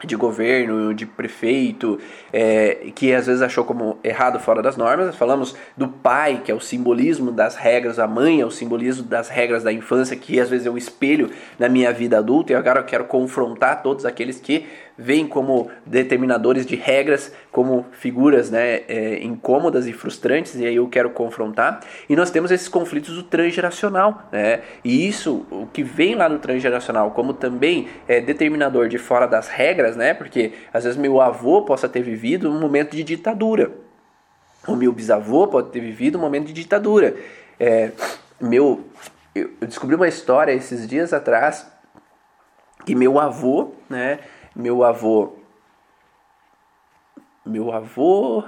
de governo, de prefeito, é, que às vezes achou como errado fora das normas. Falamos do pai, que é o simbolismo das regras, a mãe é o simbolismo das regras da infância, que às vezes é um espelho na minha vida adulta, e agora eu quero confrontar todos aqueles que veem como determinadores de regras, como figuras né, é, incômodas e frustrantes, e aí eu quero confrontar. E nós temos esses conflitos do transgeracional, né? E isso, o que vem lá no transgeracional, como também é determinador de fora das regras, né? Porque às vezes meu avô possa ter vivido um momento de ditadura. O meu bisavô pode ter vivido um momento de ditadura. É, meu, eu descobri uma história esses dias atrás que meu avô, né? Meu avô, meu avô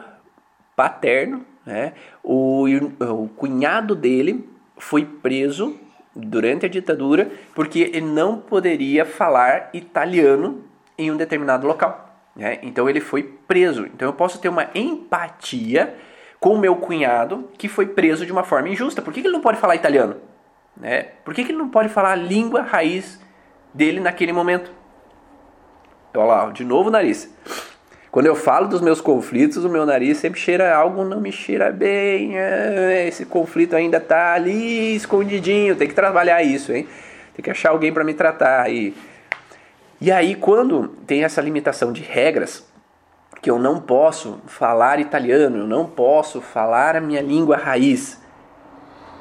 paterno, né, o, o cunhado dele foi preso durante a ditadura porque ele não poderia falar italiano em um determinado local. Né? Então ele foi preso. Então eu posso ter uma empatia com o meu cunhado que foi preso de uma forma injusta. Por que, que ele não pode falar italiano? Né? Por que, que ele não pode falar a língua raiz dele naquele momento? Olha lá, de novo o nariz. Quando eu falo dos meus conflitos, o meu nariz sempre cheira algo, não me cheira bem. É, esse conflito ainda tá ali escondidinho. Tem que trabalhar isso, hein? Tem que achar alguém para me tratar. E, e aí, quando tem essa limitação de regras, que eu não posso falar italiano, eu não posso falar a minha língua raiz.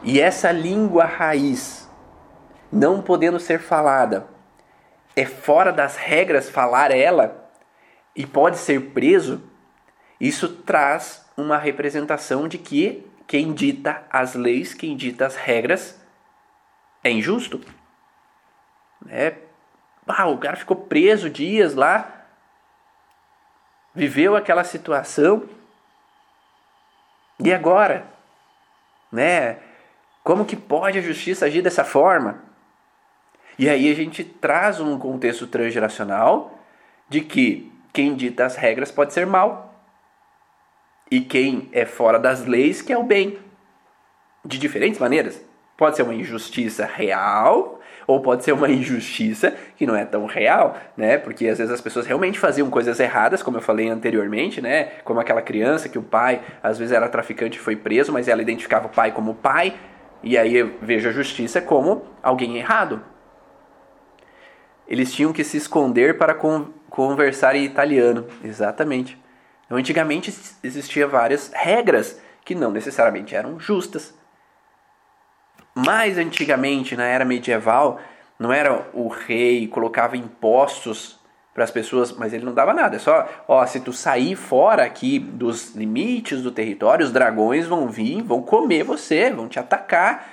E essa língua raiz não podendo ser falada, é fora das regras falar ela e pode ser preso, isso traz uma representação de que quem dita as leis, quem dita as regras é injusto. É, ah, o cara ficou preso dias lá, viveu aquela situação e agora, né? Como que pode a justiça agir dessa forma? E aí a gente traz um contexto transgeracional de que quem dita as regras pode ser mal. E quem é fora das leis que é o bem. De diferentes maneiras. Pode ser uma injustiça real ou pode ser uma injustiça que não é tão real, né? Porque às vezes as pessoas realmente faziam coisas erradas, como eu falei anteriormente, né? Como aquela criança que o pai às vezes era traficante e foi preso, mas ela identificava o pai como pai, e aí eu vejo a justiça como alguém errado eles tinham que se esconder para con conversar em italiano. Exatamente. Então, antigamente existiam várias regras que não necessariamente eram justas. Mais antigamente, na era medieval, não era o rei colocava impostos para as pessoas, mas ele não dava nada. É só, ó, se tu sair fora aqui dos limites do território, os dragões vão vir, vão comer você, vão te atacar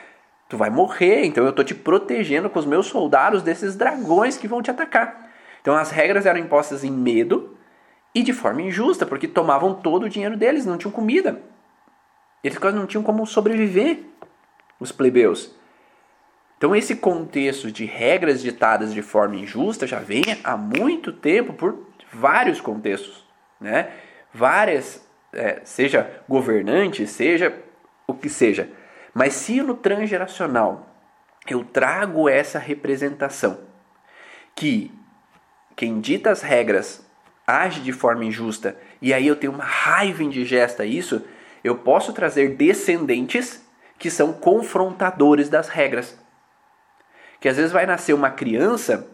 Tu vai morrer, então eu estou te protegendo com os meus soldados desses dragões que vão te atacar. Então as regras eram impostas em medo e de forma injusta, porque tomavam todo o dinheiro deles, não tinham comida. Eles quase não tinham como sobreviver, os plebeus. Então esse contexto de regras ditadas de forma injusta já vem há muito tempo por vários contextos, né? Várias, é, seja governante, seja o que seja. Mas se no transgeracional eu trago essa representação que quem dita as regras age de forma injusta e aí eu tenho uma raiva indigesta isso, eu posso trazer descendentes que são confrontadores das regras. Que às vezes vai nascer uma criança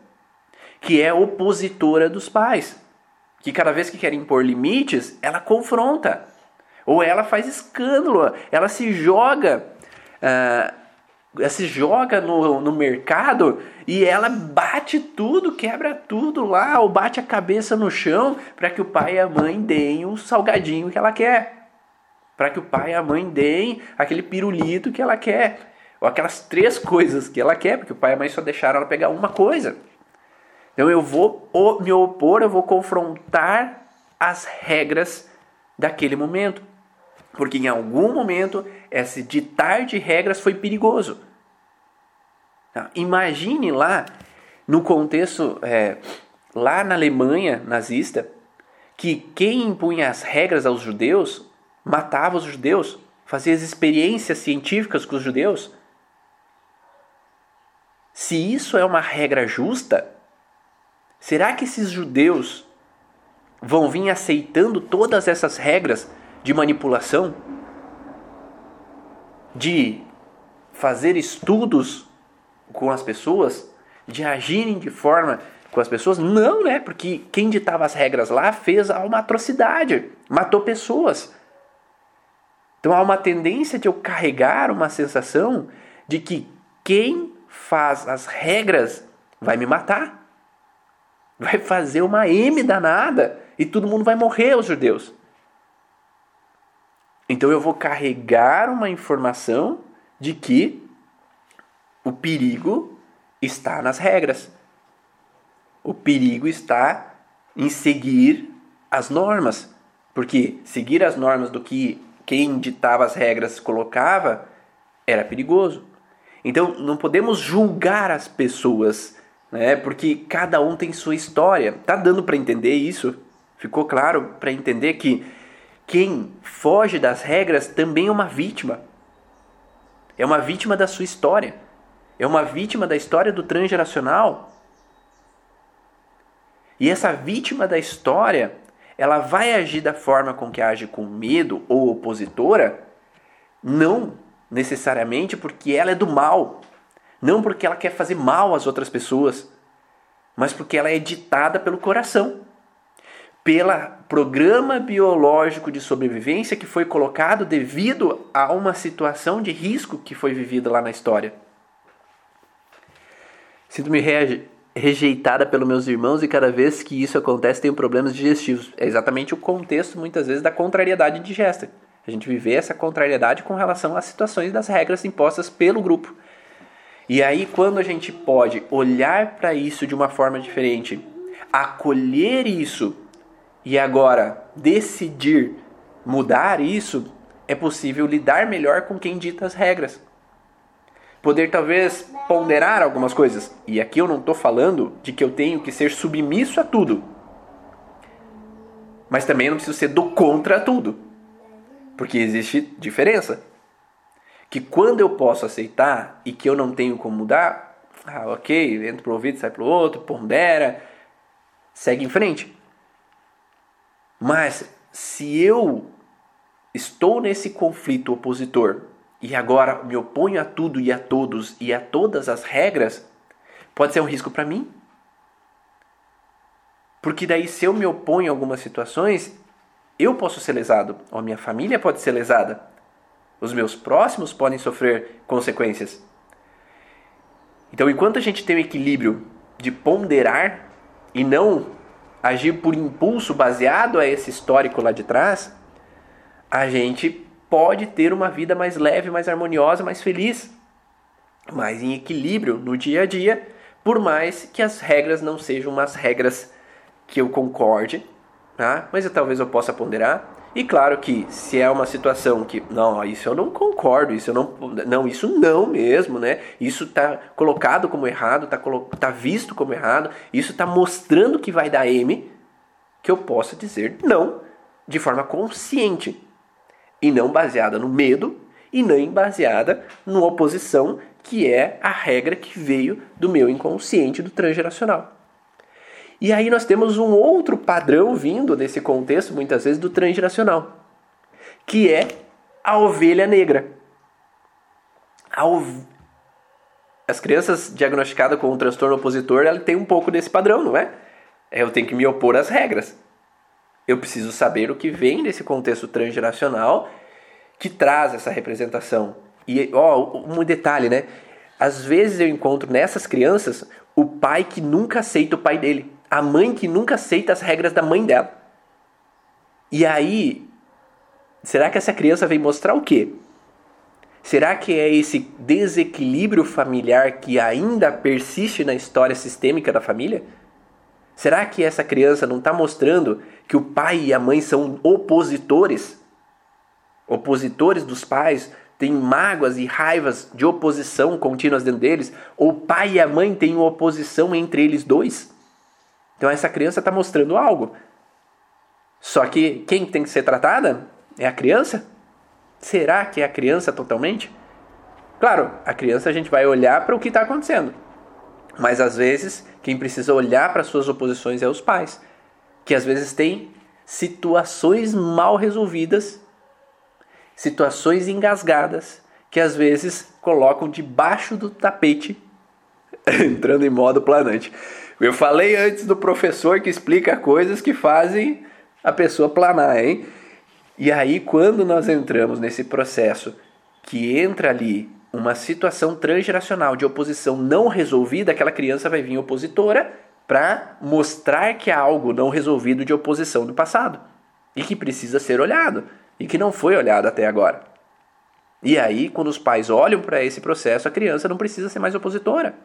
que é opositora dos pais, que cada vez que quer impor limites, ela confronta, ou ela faz escândalo, ela se joga. Uh, se joga no, no mercado e ela bate tudo, quebra tudo lá, ou bate a cabeça no chão para que o pai e a mãe deem o salgadinho que ela quer. Para que o pai e a mãe deem aquele pirulito que ela quer. Ou aquelas três coisas que ela quer, porque o pai e a mãe só deixaram ela pegar uma coisa. Então eu vou me opor, eu vou confrontar as regras daquele momento. Porque em algum momento esse ditar de regras foi perigoso. Tá? Imagine lá, no contexto, é, lá na Alemanha nazista, que quem impunha as regras aos judeus matava os judeus, fazia as experiências científicas com os judeus. Se isso é uma regra justa, será que esses judeus vão vir aceitando todas essas regras de manipulação, de fazer estudos com as pessoas, de agirem de forma com as pessoas? Não, né? Porque quem ditava as regras lá fez uma atrocidade, matou pessoas. Então há uma tendência de eu carregar uma sensação de que quem faz as regras vai me matar. Vai fazer uma M danada e todo mundo vai morrer, os judeus. Então eu vou carregar uma informação de que o perigo está nas regras. O perigo está em seguir as normas. Porque seguir as normas do que quem ditava as regras colocava era perigoso. Então não podemos julgar as pessoas, né? Porque cada um tem sua história. Tá dando para entender isso? Ficou claro para entender que quem foge das regras também é uma vítima. É uma vítima da sua história. É uma vítima da história do transgeracional. E essa vítima da história, ela vai agir da forma com que age com medo ou opositora, não necessariamente porque ela é do mal, não porque ela quer fazer mal às outras pessoas, mas porque ela é ditada pelo coração pelo programa biológico de sobrevivência que foi colocado devido a uma situação de risco que foi vivida lá na história. Sinto-me rejeitada pelos meus irmãos e cada vez que isso acontece tenho problemas digestivos. É exatamente o contexto, muitas vezes, da contrariedade digesta. A gente viver essa contrariedade com relação às situações das regras impostas pelo grupo. E aí, quando a gente pode olhar para isso de uma forma diferente, acolher isso e agora decidir mudar isso, é possível lidar melhor com quem dita as regras. Poder talvez ponderar algumas coisas. E aqui eu não estou falando de que eu tenho que ser submisso a tudo. Mas também não preciso ser do contra tudo. Porque existe diferença. Que quando eu posso aceitar e que eu não tenho como mudar, ah, ok, entra pro ouvido, sai pro outro, pondera, segue em frente. Mas se eu estou nesse conflito opositor e agora me oponho a tudo e a todos e a todas as regras, pode ser um risco para mim. Porque daí se eu me oponho a algumas situações, eu posso ser lesado, ou a minha família pode ser lesada. Os meus próximos podem sofrer consequências. Então, enquanto a gente tem o equilíbrio de ponderar e não agir por impulso baseado a esse histórico lá de trás, a gente pode ter uma vida mais leve, mais harmoniosa, mais feliz, mais em equilíbrio no dia a dia, por mais que as regras não sejam umas regras que eu concorde, tá? mas eu, talvez eu possa ponderar. E claro que se é uma situação que não, isso eu não concordo, isso eu não, não, isso não mesmo, né? Isso está colocado como errado, está tá visto como errado, isso está mostrando que vai dar M, que eu possa dizer não de forma consciente e não baseada no medo e nem baseada na oposição, que é a regra que veio do meu inconsciente do transgeracional. E aí nós temos um outro padrão vindo desse contexto, muitas vezes, do transgeracional, que é a ovelha negra. Ov... As crianças diagnosticadas com um transtorno opositor, ela tem um pouco desse padrão, não é? Eu tenho que me opor às regras. Eu preciso saber o que vem desse contexto transgeracional que traz essa representação. E, ó, um detalhe, né? Às vezes eu encontro nessas crianças o pai que nunca aceita o pai dele, a mãe que nunca aceita as regras da mãe dela. E aí, será que essa criança vem mostrar o quê? Será que é esse desequilíbrio familiar que ainda persiste na história sistêmica da família? Será que essa criança não está mostrando que o pai e a mãe são opositores? Opositores dos pais, têm mágoas e raivas de oposição contínuas dentro deles? Ou o pai e a mãe têm oposição entre eles dois? Então essa criança está mostrando algo. Só que quem tem que ser tratada é a criança? Será que é a criança totalmente? Claro, a criança a gente vai olhar para o que está acontecendo. Mas às vezes, quem precisa olhar para suas oposições é os pais, que às vezes têm situações mal resolvidas, situações engasgadas, que às vezes colocam debaixo do tapete, entrando em modo planante. Eu falei antes do professor que explica coisas que fazem a pessoa planar, hein? E aí, quando nós entramos nesse processo que entra ali uma situação transgeracional de oposição não resolvida, aquela criança vai vir opositora para mostrar que há algo não resolvido de oposição do passado e que precisa ser olhado e que não foi olhado até agora. E aí, quando os pais olham para esse processo, a criança não precisa ser mais opositora.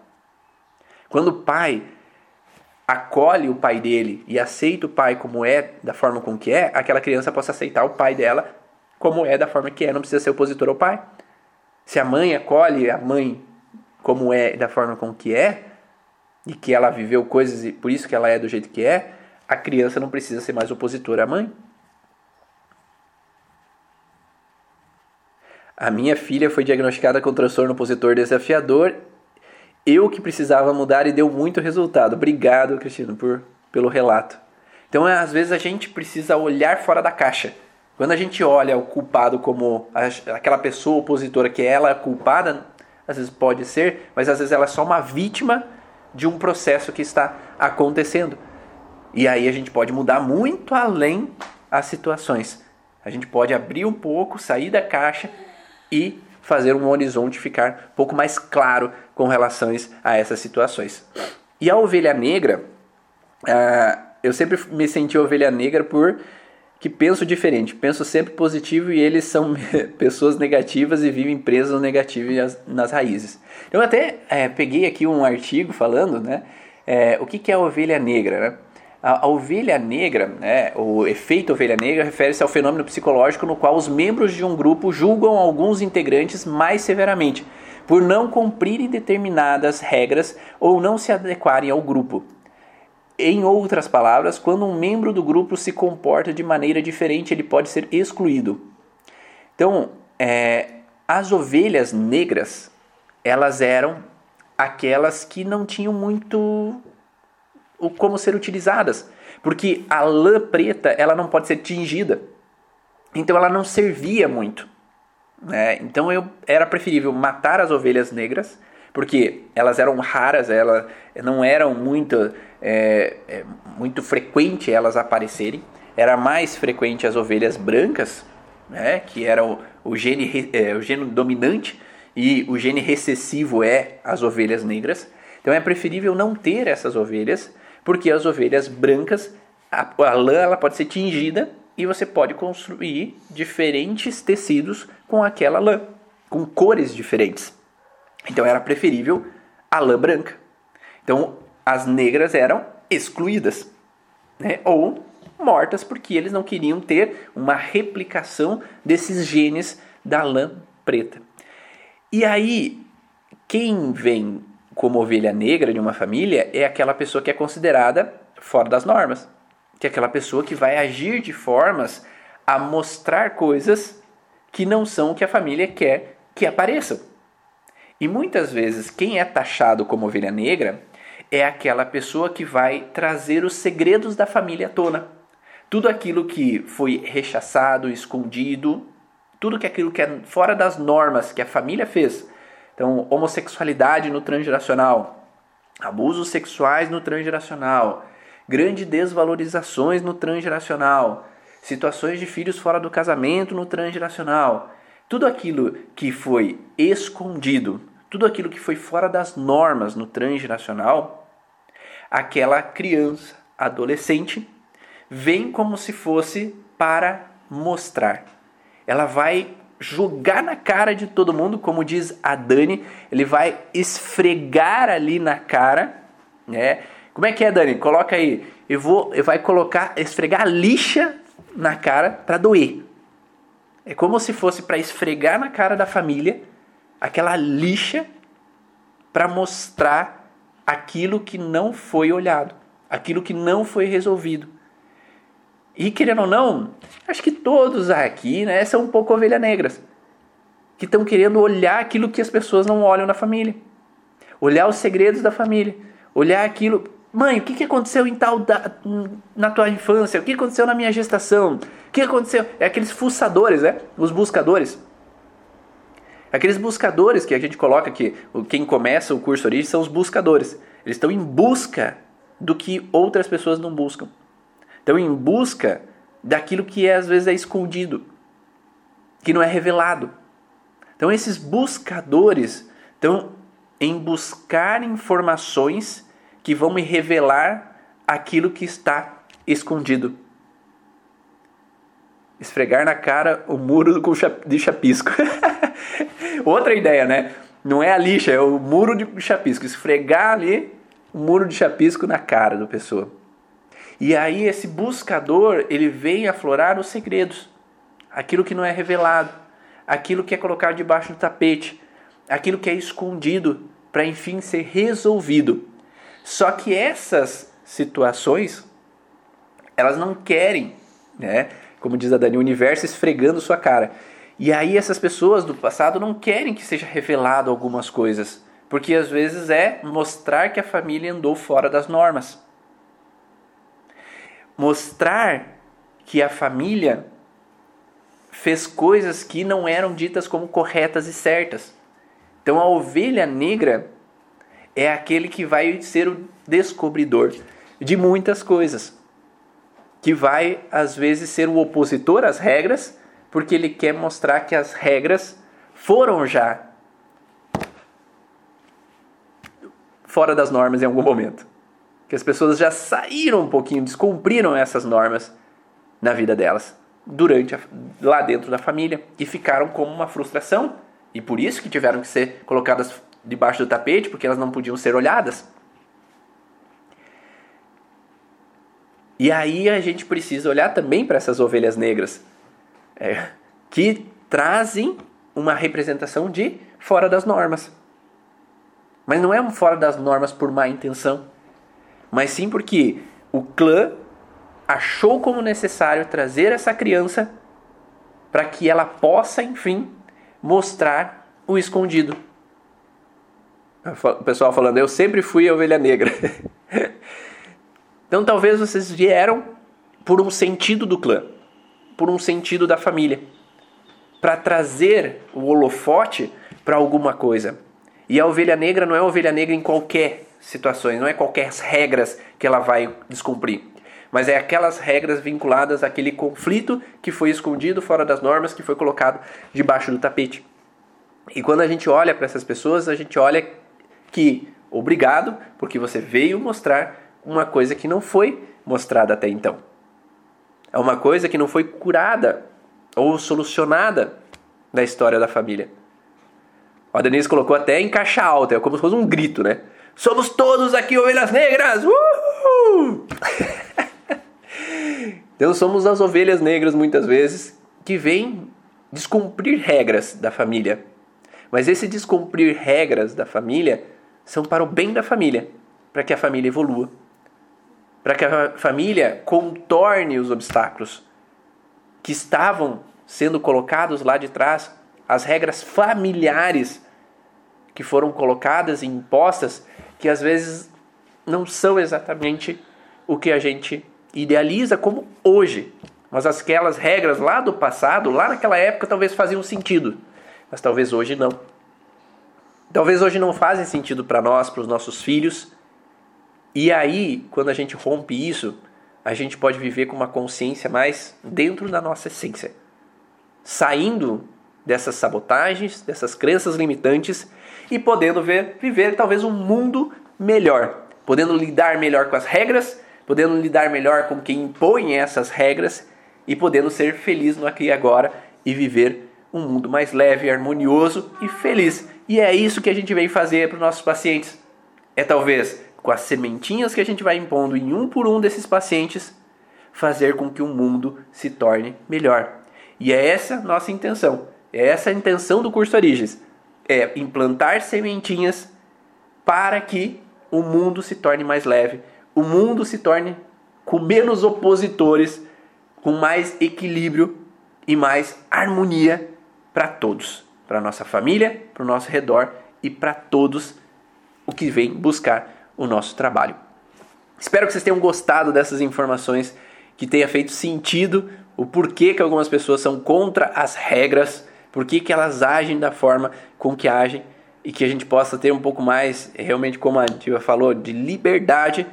Quando o pai acolhe o pai dele e aceita o pai como é, da forma com que é, aquela criança possa aceitar o pai dela como é, da forma que é, não precisa ser opositor ao pai. Se a mãe acolhe a mãe como é, da forma com que é, e que ela viveu coisas e por isso que ela é do jeito que é, a criança não precisa ser mais opositora à mãe. A minha filha foi diagnosticada com transtorno opositor desafiador. Eu que precisava mudar e deu muito resultado. Obrigado, Cristina, por, pelo relato. Então, às vezes a gente precisa olhar fora da caixa. Quando a gente olha o culpado como aquela pessoa opositora que ela é culpada, às vezes pode ser, mas às vezes ela é só uma vítima de um processo que está acontecendo. E aí a gente pode mudar muito além as situações. A gente pode abrir um pouco, sair da caixa e fazer um horizonte ficar um pouco mais claro com relação a essas situações. E a ovelha negra, uh, eu sempre me senti ovelha negra por que penso diferente, penso sempre positivo e eles são pessoas negativas e vivem presos no negativo nas, raízes. Eu até é, peguei aqui um artigo falando, né, é, o que, que é a ovelha negra, né? A, a ovelha negra, né, o efeito ovelha negra, refere-se ao fenômeno psicológico no qual os membros de um grupo julgam alguns integrantes mais severamente por não cumprirem determinadas regras ou não se adequarem ao grupo. Em outras palavras, quando um membro do grupo se comporta de maneira diferente, ele pode ser excluído. Então, é, as ovelhas negras, elas eram aquelas que não tinham muito como ser utilizadas, porque a lã preta ela não pode ser tingida, então ela não servia muito. Né? Então eu era preferível matar as ovelhas negras, porque elas eram raras, elas não eram muito é, é muito frequente elas aparecerem. Era mais frequente as ovelhas brancas, né, que era o, o, gene, é, o gene dominante, e o gene recessivo é as ovelhas negras. Então é preferível não ter essas ovelhas, porque as ovelhas brancas, a, a lã ela pode ser tingida e você pode construir diferentes tecidos com aquela lã, com cores diferentes. Então era preferível a lã branca. Então as negras eram excluídas, né? ou mortas porque eles não queriam ter uma replicação desses genes da lã preta. E aí, quem vem como ovelha negra de uma família é aquela pessoa que é considerada fora das normas, que é aquela pessoa que vai agir de formas a mostrar coisas que não são o que a família quer que apareçam. E muitas vezes quem é taxado como ovelha negra é aquela pessoa que vai trazer os segredos da família à tona. Tudo aquilo que foi rechaçado, escondido, tudo que aquilo que é fora das normas que a família fez. Então, homossexualidade no transgeracional, abusos sexuais no transgeracional, grandes desvalorizações no transgeracional, situações de filhos fora do casamento no transgeracional. Tudo aquilo que foi escondido, tudo aquilo que foi fora das normas no transgeracional, aquela criança, adolescente, vem como se fosse para mostrar. Ela vai jogar na cara de todo mundo, como diz a Dani, ele vai esfregar ali na cara, né? Como é que é, Dani? Coloca aí. Eu vou, eu vai colocar, esfregar a lixa na cara para doer. É como se fosse para esfregar na cara da família aquela lixa para mostrar aquilo que não foi olhado, aquilo que não foi resolvido. E querendo ou não, acho que todos aqui né, são um pouco ovelhas negras, que estão querendo olhar aquilo que as pessoas não olham na família, olhar os segredos da família, olhar aquilo. Mãe, o que, que aconteceu em tal da, na tua infância? O que aconteceu na minha gestação? O que aconteceu? É aqueles fuçadores, né? Os buscadores. Aqueles buscadores que a gente coloca aqui, quem começa o curso Origem são os buscadores. Eles estão em busca do que outras pessoas não buscam. Estão em busca daquilo que é, às vezes é escondido, que não é revelado. Então esses buscadores estão em buscar informações que vão me revelar aquilo que está escondido. Esfregar na cara o muro de chapisco. Outra ideia, né? Não é a lixa, é o muro de chapisco. Esfregar ali o muro de chapisco na cara da pessoa. E aí esse buscador, ele vem aflorar os segredos. Aquilo que não é revelado. Aquilo que é colocado debaixo do tapete. Aquilo que é escondido para enfim ser resolvido. Só que essas situações, elas não querem, né? Como diz a Dani, o universo esfregando sua cara. E aí essas pessoas do passado não querem que seja revelado algumas coisas, porque às vezes é mostrar que a família andou fora das normas. Mostrar que a família fez coisas que não eram ditas como corretas e certas. Então a ovelha negra é aquele que vai ser o descobridor de muitas coisas. Que vai, às vezes, ser o opositor às regras, porque ele quer mostrar que as regras foram já fora das normas em algum momento. Que as pessoas já saíram um pouquinho, descumpriram essas normas na vida delas, durante a, lá dentro da família, e ficaram como uma frustração. E por isso que tiveram que ser colocadas debaixo do tapete, porque elas não podiam ser olhadas. E aí a gente precisa olhar também para essas ovelhas negras, é, que trazem uma representação de fora das normas. Mas não é um fora das normas por má intenção, mas sim porque o clã achou como necessário trazer essa criança para que ela possa, enfim, mostrar o escondido. O pessoal falando, eu sempre fui a ovelha negra. então talvez vocês vieram por um sentido do clã, por um sentido da família, para trazer o holofote para alguma coisa. E a ovelha negra não é ovelha negra em qualquer situação, não é qualquer regras que ela vai descumprir, mas é aquelas regras vinculadas àquele conflito que foi escondido fora das normas, que foi colocado debaixo do tapete. E quando a gente olha para essas pessoas, a gente olha que obrigado, porque você veio mostrar uma coisa que não foi mostrada até então. É uma coisa que não foi curada ou solucionada na história da família. O Denise colocou até em caixa alta, é como se fosse um grito, né? Somos todos aqui ovelhas negras! Uhul! então somos as ovelhas negras muitas vezes que vêm descumprir regras da família. Mas esse descumprir regras da família são para o bem da família, para que a família evolua, para que a família contorne os obstáculos que estavam sendo colocados lá de trás, as regras familiares que foram colocadas e impostas, que às vezes não são exatamente o que a gente idealiza como hoje. Mas aquelas regras lá do passado, lá naquela época, talvez faziam sentido. Mas talvez hoje não. Talvez hoje não fazem sentido para nós, para os nossos filhos. E aí, quando a gente rompe isso, a gente pode viver com uma consciência mais dentro da nossa essência. Saindo dessas sabotagens, dessas crenças limitantes e podendo ver, viver talvez um mundo melhor, podendo lidar melhor com as regras, podendo lidar melhor com quem impõe essas regras e podendo ser feliz no aqui e agora e viver um mundo mais leve, harmonioso e feliz. E é isso que a gente vem fazer para os nossos pacientes. É talvez com as sementinhas que a gente vai impondo em um por um desses pacientes, fazer com que o mundo se torne melhor. E é essa nossa intenção. É essa a intenção do curso Origens. É implantar sementinhas para que o mundo se torne mais leve, o mundo se torne com menos opositores, com mais equilíbrio e mais harmonia para todos, para nossa família, para o nosso redor e para todos o que vem buscar o nosso trabalho. Espero que vocês tenham gostado dessas informações, que tenha feito sentido o porquê que algumas pessoas são contra as regras, porquê que elas agem da forma com que agem e que a gente possa ter um pouco mais, realmente como a Tia falou, de liberdade,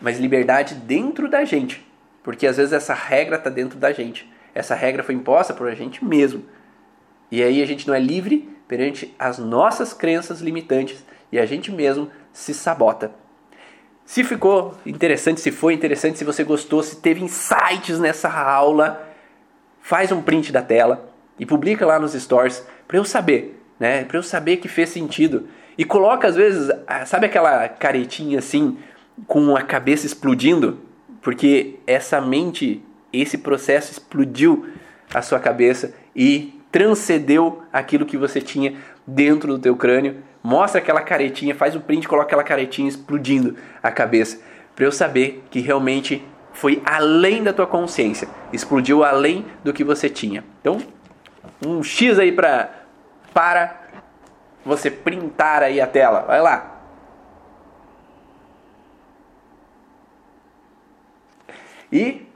mas liberdade dentro da gente, porque às vezes essa regra está dentro da gente. Essa regra foi imposta por a gente mesmo. E aí a gente não é livre perante as nossas crenças limitantes e a gente mesmo se sabota. Se ficou interessante, se foi interessante, se você gostou, se teve insights nessa aula, faz um print da tela e publica lá nos stories para eu saber, né? Para eu saber que fez sentido. E coloca às vezes, sabe aquela caretinha assim com a cabeça explodindo, porque essa mente, esse processo explodiu a sua cabeça e transcendeu aquilo que você tinha dentro do teu crânio. Mostra aquela caretinha, faz o print, coloca aquela caretinha explodindo a cabeça, para eu saber que realmente foi além da tua consciência, explodiu além do que você tinha. Então, um X aí pra, para você printar aí a tela. Vai lá. E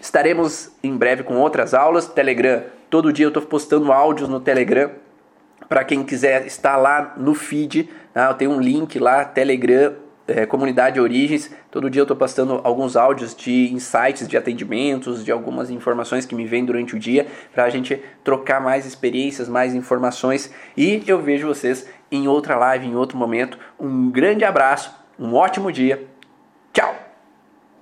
estaremos em breve com outras aulas. Telegram Todo dia eu estou postando áudios no Telegram. Para quem quiser estar lá no feed, tá? eu tenho um link lá, Telegram, é, Comunidade Origens. Todo dia eu estou postando alguns áudios de insights, de atendimentos, de algumas informações que me vêm durante o dia, para a gente trocar mais experiências, mais informações. E eu vejo vocês em outra live, em outro momento. Um grande abraço, um ótimo dia